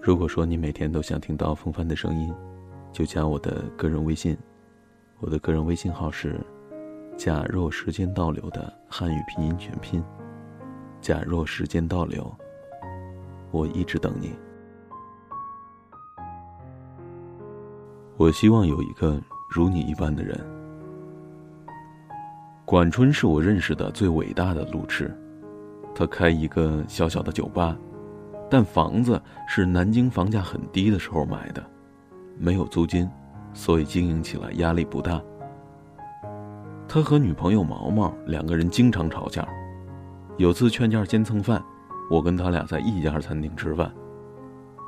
如果说你每天都想听到风帆的声音，就加我的个人微信。我的个人微信号是“假若时间倒流”的汉语拼音全拼。假若时间倒流，我一直等你。我希望有一个如你一般的人。管春是我认识的最伟大的路痴，他开一个小小的酒吧，但房子是南京房价很低的时候买的，没有租金，所以经营起来压力不大。他和女朋友毛毛两个人经常吵架，有次劝架兼蹭饭，我跟他俩在一家餐厅吃饭，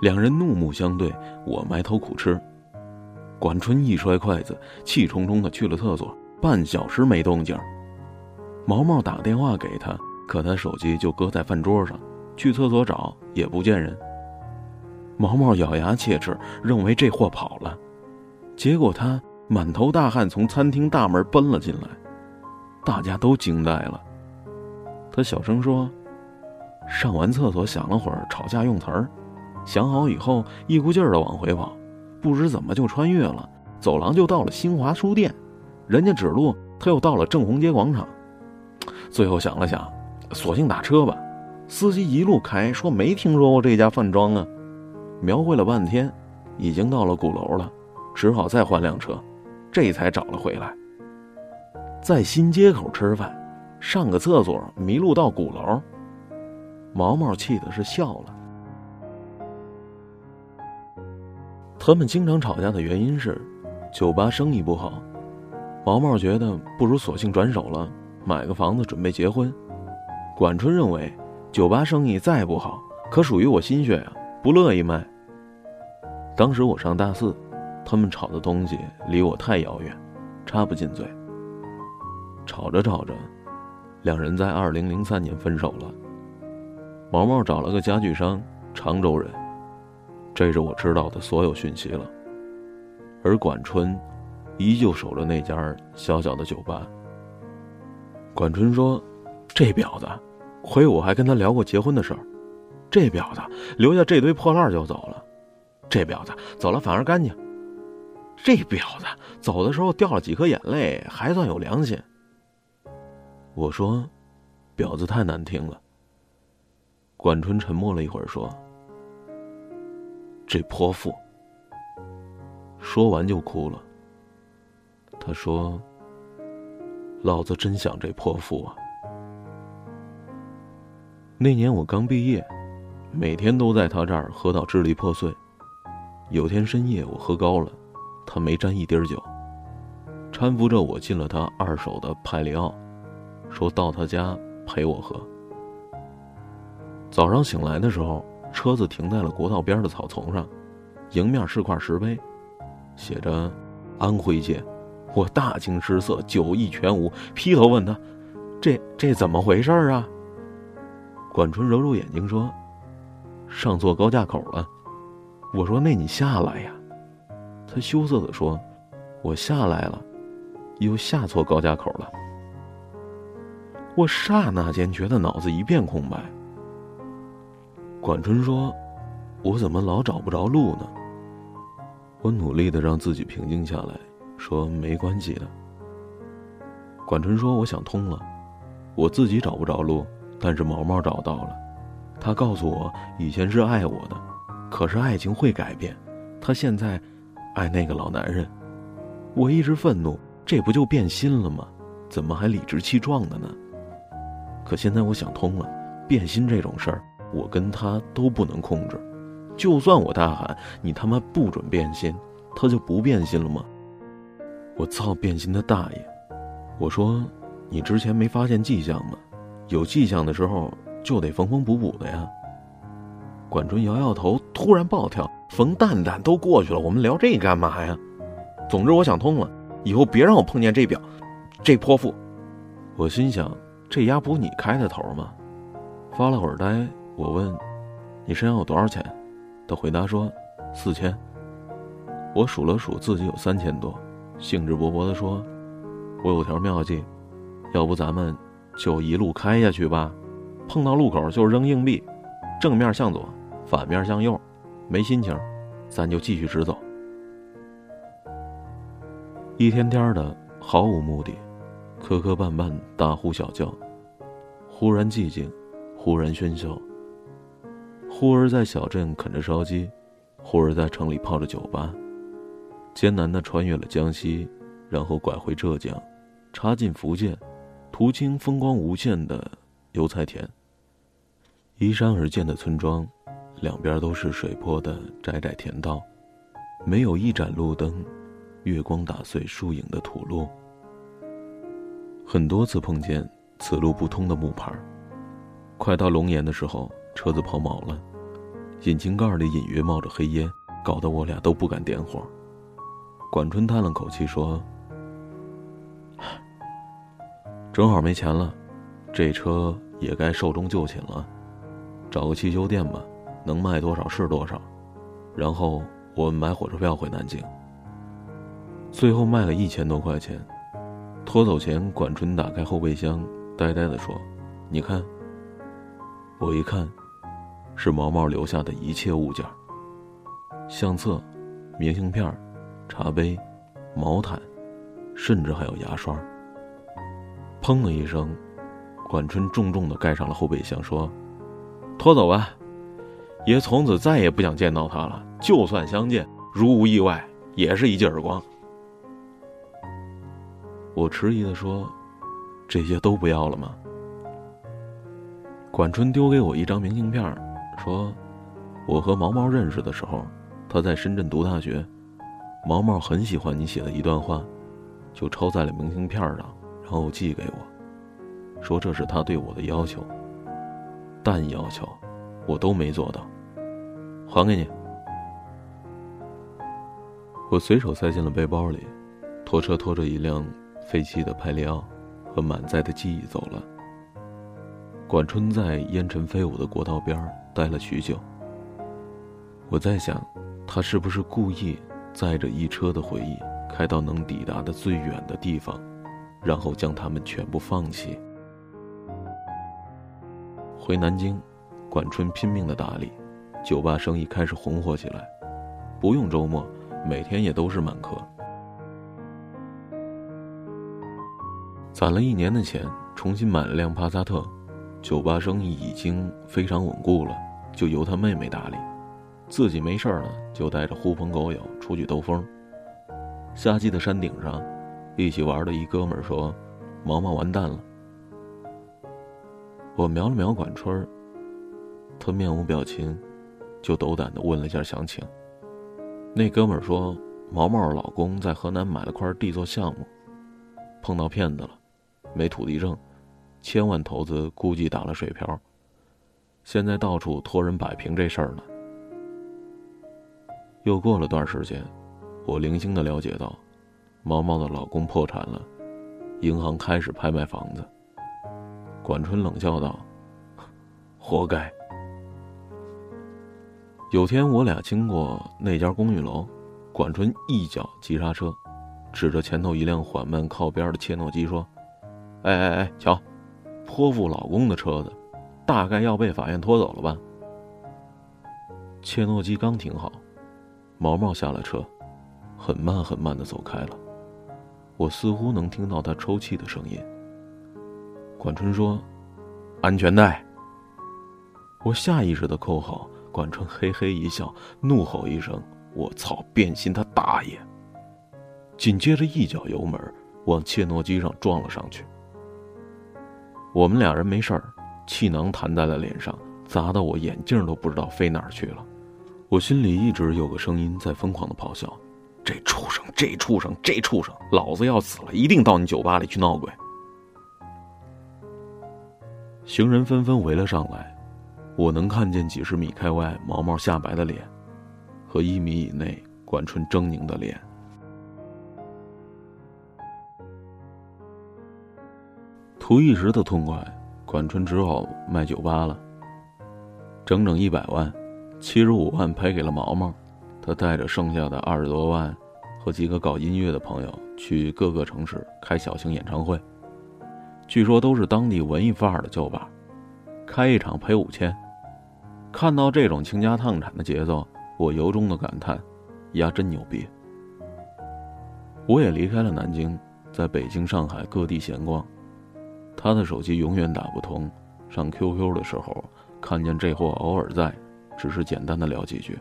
两人怒目相对，我埋头苦吃。管春一摔筷子，气冲冲的去了厕所，半小时没动静。毛毛打电话给他，可他手机就搁在饭桌上，去厕所找也不见人。毛毛咬牙切齿，认为这货跑了，结果他满头大汗从餐厅大门奔了进来，大家都惊呆了。他小声说：“上完厕所想了会儿吵架用词儿，想好以后一股劲儿的往回跑。”不知怎么就穿越了，走廊就到了新华书店，人家指路，他又到了正红街广场。最后想了想，索性打车吧。司机一路开，说没听说过这家饭庄啊。描绘了半天，已经到了鼓楼了，只好再换辆车，这才找了回来。在新街口吃饭，上个厕所迷路到鼓楼，毛毛气的是笑了。他们经常吵架的原因是，酒吧生意不好。毛毛觉得不如索性转手了，买个房子准备结婚。管春认为，酒吧生意再不好，可属于我心血呀，不乐意卖。当时我上大四，他们吵的东西离我太遥远，插不进嘴。吵着吵着，两人在二零零三年分手了。毛毛找了个家具商，常州人。这是我知道的所有讯息了，而管春依旧守着那家小小的酒吧。管春说：“这婊子，回我还跟他聊过结婚的事儿。这婊子留下这堆破烂就走了，这婊子走了反而干净。这婊子走的时候掉了几颗眼泪，还算有良心。”我说：“婊子太难听了。”管春沉默了一会儿说。这泼妇，说完就哭了。他说：“老子真想这泼妇啊！”那年我刚毕业，每天都在他这儿喝到支离破碎。有天深夜我喝高了，他没沾一滴酒，搀扶着我进了他二手的派里奥，说到他家陪我喝。早上醒来的时候。车子停在了国道边的草丛上，迎面是块石碑，写着“安徽界”。我大惊失色，酒意全无，劈头问他：“这这怎么回事啊？”管春揉揉眼睛说：“上错高架口了。”我说：“那你下来呀？”他羞涩的说：“我下来了，又下错高架口了。”我刹那间觉得脑子一片空白。管春说：“我怎么老找不着路呢？”我努力的让自己平静下来，说：“没关系的。”管春说：“我想通了，我自己找不着路，但是毛毛找到了。他告诉我，以前是爱我的，可是爱情会改变。他现在爱那个老男人。我一直愤怒，这不就变心了吗？怎么还理直气壮的呢？可现在我想通了，变心这种事儿。”我跟他都不能控制，就算我大喊“你他妈不准变心”，他就不变心了吗？我操变心的大爷！我说，你之前没发现迹象吗？有迹象的时候就得缝缝补补的呀。管春摇摇头，突然暴跳：“冯蛋蛋都过去了，我们聊这干嘛呀？”总之，我想通了，以后别让我碰见这表，这泼妇。我心想，这丫不是你开的头吗？发了会儿呆。我问：“你身上有多少钱？”他回答说：“四千。”我数了数，自己有三千多，兴致勃勃地说：“我有条妙计，要不咱们就一路开下去吧？碰到路口就扔硬币，正面向左，反面向右，没心情，咱就继续直走。一天天的，毫无目的，磕磕绊绊，大呼小叫，忽然寂静，忽然喧嚣。忽而在小镇啃着烧鸡，忽而在城里泡着酒吧，艰难的穿越了江西，然后拐回浙江，插进福建，途经风光无限的油菜田。依山而建的村庄，两边都是水坡的窄窄田道，没有一盏路灯。月光打碎树影的土路，很多次碰见此路不通的木牌。快到龙岩的时候，车子抛锚了，引擎盖里隐约冒着黑烟，搞得我俩都不敢点火。管春叹了口气说：“正好没钱了，这车也该寿终就寝了，找个汽修店吧，能卖多少是多少，然后我们买火车票回南京。”最后卖了一千多块钱，拖走前，管春打开后备箱，呆呆地说：“你看。”我一看，是毛毛留下的一切物件：相册、明信片、茶杯、毛毯，甚至还有牙刷。砰的一声，管春重重的盖上了后备箱，说：“拖走吧，爷从此再也不想见到他了。就算相见，如无意外，也是一记耳光。”我迟疑的说：“这些都不要了吗？”管春丢给我一张明信片，说：“我和毛毛认识的时候，他在深圳读大学，毛毛很喜欢你写的一段话，就抄在了明信片上，然后寄给我，说这是他对我的要求。但要求，我都没做到，还给你。”我随手塞进了背包里，拖车拖着一辆。废弃的派利奥和满载的记忆走了。管春在烟尘飞舞的国道边待了许久。我在想，他是不是故意载着一车的回忆开到能抵达的最远的地方，然后将他们全部放弃？回南京，管春拼命的打理，酒吧生意开始红火起来，不用周末，每天也都是满客。攒了一年的钱，重新买了辆帕萨特，酒吧生意已经非常稳固了，就由他妹妹打理，自己没事儿了就带着狐朋狗友出去兜风。夏季的山顶上，一起玩的一哥们说：“毛毛完蛋了。”我瞄了瞄管春儿，他面无表情，就斗胆的问了一下详情。那哥们说：“毛毛老公在河南买了块地做项目，碰到骗子了。”没土地证，千万投资估计打了水漂。现在到处托人摆平这事儿呢。又过了段时间，我零星的了解到，毛毛的老公破产了，银行开始拍卖房子。管春冷笑道：“活该。”有天我俩经过那家公寓楼，管春一脚急刹车，指着前头一辆缓慢靠边的切诺基说。哎哎哎，瞧，泼妇老公的车子，大概要被法院拖走了吧？切诺基刚停好，毛毛下了车，很慢很慢的走开了。我似乎能听到他抽泣的声音。管春说：“安全带。”我下意识的扣好，管春嘿嘿一笑，怒吼一声：“我操，变心他大爷！”紧接着一脚油门往切诺基上撞了上去。我们俩人没事儿，气囊弹在了脸上，砸得我眼镜都不知道飞哪儿去了。我心里一直有个声音在疯狂的咆哮：“这畜生，这畜生，这畜生！老子要死了，一定到你酒吧里去闹鬼！”行人纷纷围了上来，我能看见几十米开外毛毛下白的脸，和一米以内管春狰狞的脸。图一时的痛快，管春只好卖酒吧了。整整一百万，七十五万赔给了毛毛，他带着剩下的二十多万，和几个搞音乐的朋友去各个城市开小型演唱会。据说都是当地文艺范儿的酒吧，开一场赔五千。看到这种倾家荡产的节奏，我由衷的感叹：丫真牛逼。我也离开了南京，在北京、上海各地闲逛。他的手机永远打不通，上 QQ 的时候看见这货偶尔在，只是简单的聊几句。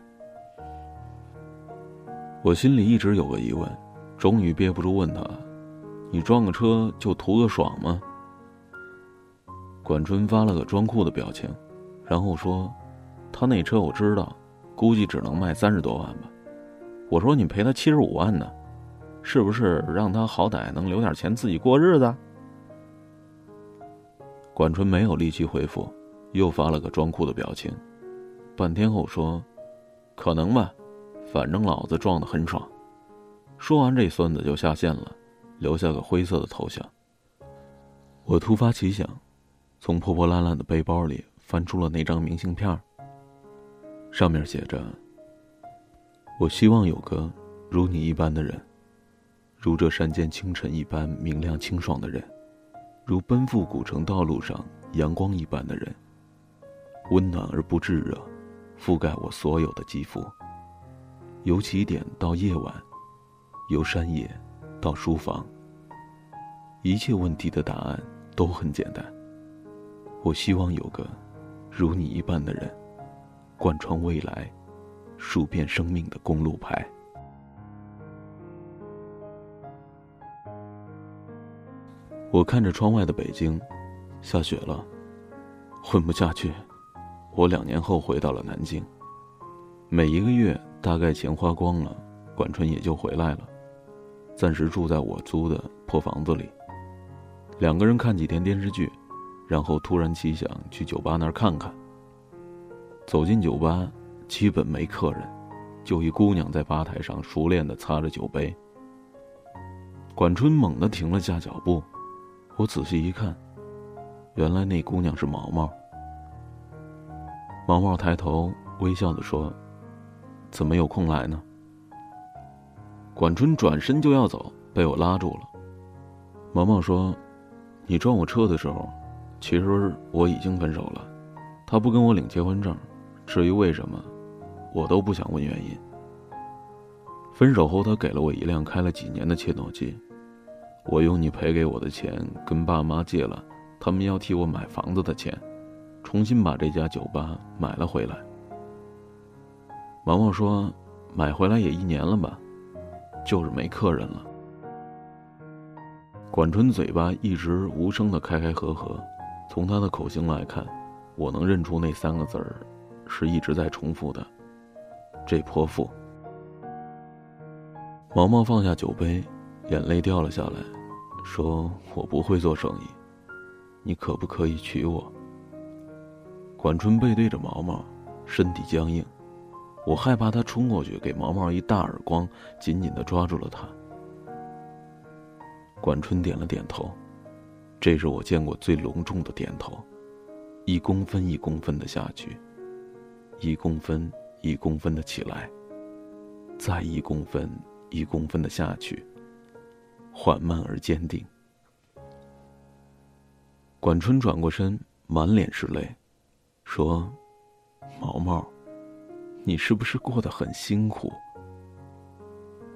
我心里一直有个疑问，终于憋不住问他：“你撞个车就图个爽吗？”管春发了个装酷的表情，然后说：“他那车我知道，估计只能卖三十多万吧。”我说：“你赔他七十五万呢，是不是让他好歹能留点钱自己过日子？”管春没有立即回复，又发了个装酷的表情，半天后说：“可能吧，反正老子撞得很爽。”说完，这孙子就下线了，留下个灰色的头像。我突发奇想，从破破烂烂的背包里翻出了那张明信片，上面写着：“我希望有个如你一般的人，如这山间清晨一般明亮清爽的人。”如奔赴古城道路上阳光一般的人，温暖而不炙热，覆盖我所有的肌肤。由起点到夜晚，由山野到书房，一切问题的答案都很简单。我希望有个如你一般的人，贯穿未来，数遍生命的公路牌。我看着窗外的北京，下雪了，混不下去。我两年后回到了南京，每一个月大概钱花光了，管春也就回来了，暂时住在我租的破房子里。两个人看几天电视剧，然后突然奇想去酒吧那儿看看。走进酒吧，基本没客人，就一姑娘在吧台上熟练地擦着酒杯。管春猛地停了下脚步。我仔细一看，原来那姑娘是毛毛。毛毛抬头微笑的说：“怎么有空来呢？”管春转身就要走，被我拉住了。毛毛说：“你撞我车的时候，其实我已经分手了。他不跟我领结婚证，至于为什么，我都不想问原因。分手后，他给了我一辆开了几年的切诺基。”我用你赔给我的钱跟爸妈借了，他们要替我买房子的钱，重新把这家酒吧买了回来。毛毛说：“买回来也一年了吧，就是没客人了。”管春嘴巴一直无声的开开合合，从他的口型来看，我能认出那三个字儿，是一直在重复的。这泼妇。毛毛放下酒杯，眼泪掉了下来。说我不会做生意，你可不可以娶我？管春背对着毛毛，身体僵硬，我害怕他冲过去给毛毛一大耳光，紧紧的抓住了他。管春点了点头，这是我见过最隆重的点头，一公分一公分的下去，一公分一公分的起来，再一公分一公分的下去。缓慢而坚定。管春转过身，满脸是泪，说：“毛毛，你是不是过得很辛苦？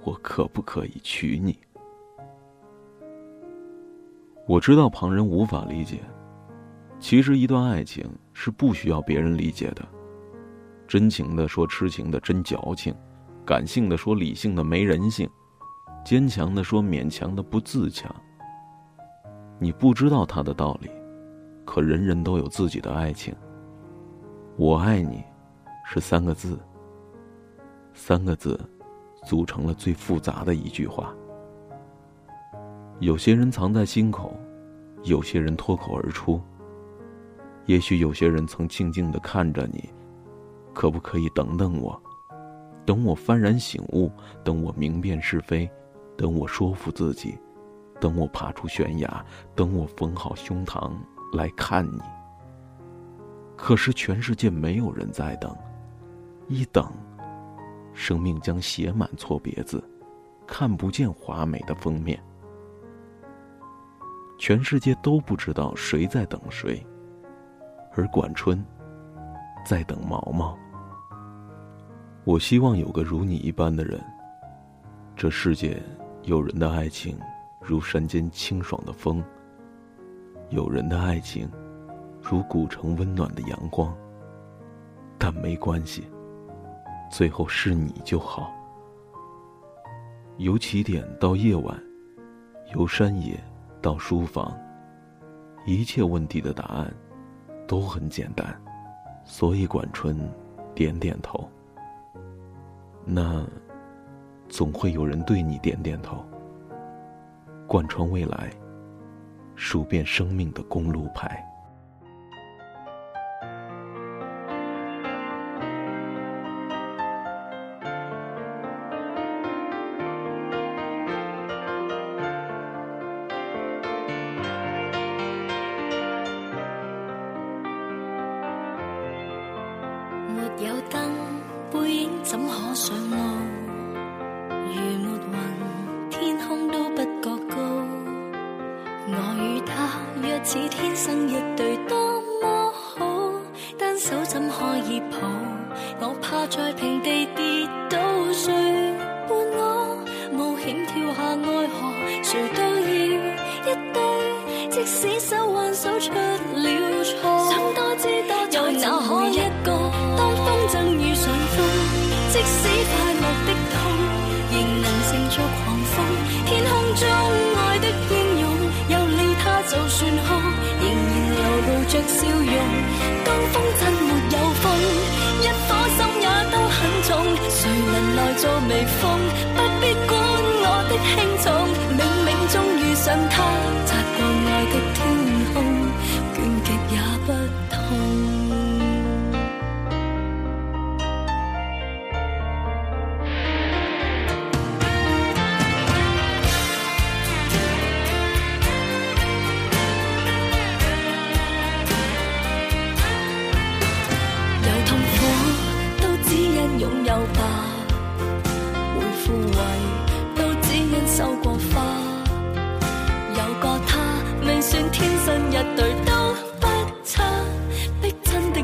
我可不可以娶你？”我知道旁人无法理解，其实一段爱情是不需要别人理解的。真情的说痴情的真矫情，感性的说理性的没人性。坚强的说，勉强的不自强。你不知道他的道理，可人人都有自己的爱情。我爱你，是三个字。三个字，组成了最复杂的一句话。有些人藏在心口，有些人脱口而出。也许有些人曾静静的看着你，可不可以等等我？等我幡然醒悟，等我明辨是非。等我说服自己，等我爬出悬崖，等我缝好胸膛来看你。可是全世界没有人在等，一等，生命将写满错别字，看不见华美的封面。全世界都不知道谁在等谁，而管春，在等毛毛。我希望有个如你一般的人。这世界，有人的爱情如山间清爽的风，有人的爱情如古城温暖的阳光。但没关系，最后是你就好。由起点到夜晚，由山野到书房，一切问题的答案都很简单，所以管春点点头。那，总会有人对你点点头。贯穿未来，数遍生命的公路牌。怕在平地跌倒，谁伴我冒险跳下爱河？谁都要一对，即使手挽手出了错，想多知多又哪可一个？当风筝遇顺风即使快乐的痛，仍能乘着狂风。天空中爱的英勇，有了他就算哭，仍然流露着笑容。不必管我的轻重，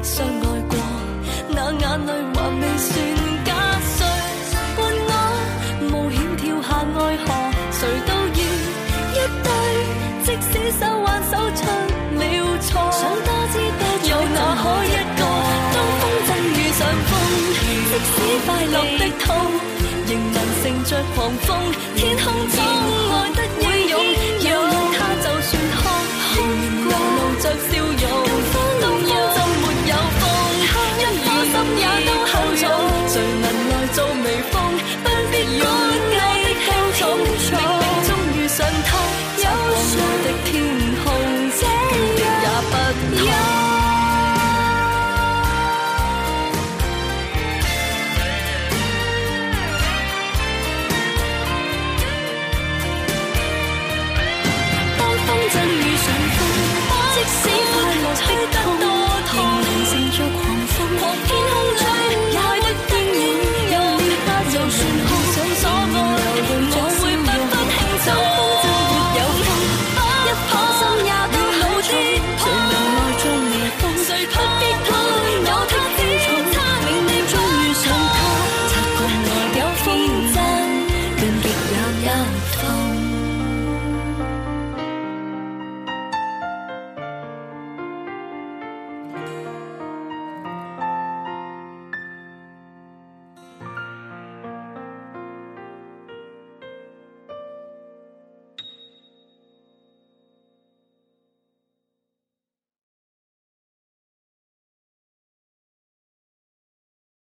相爱过，那眼泪还未算假碎。伴我冒险跳下爱河，谁都要一对，即使手挽手出了错。想多知道有哪可一个，当风筝遇上风，即使快乐的痛，仍能乘着狂风。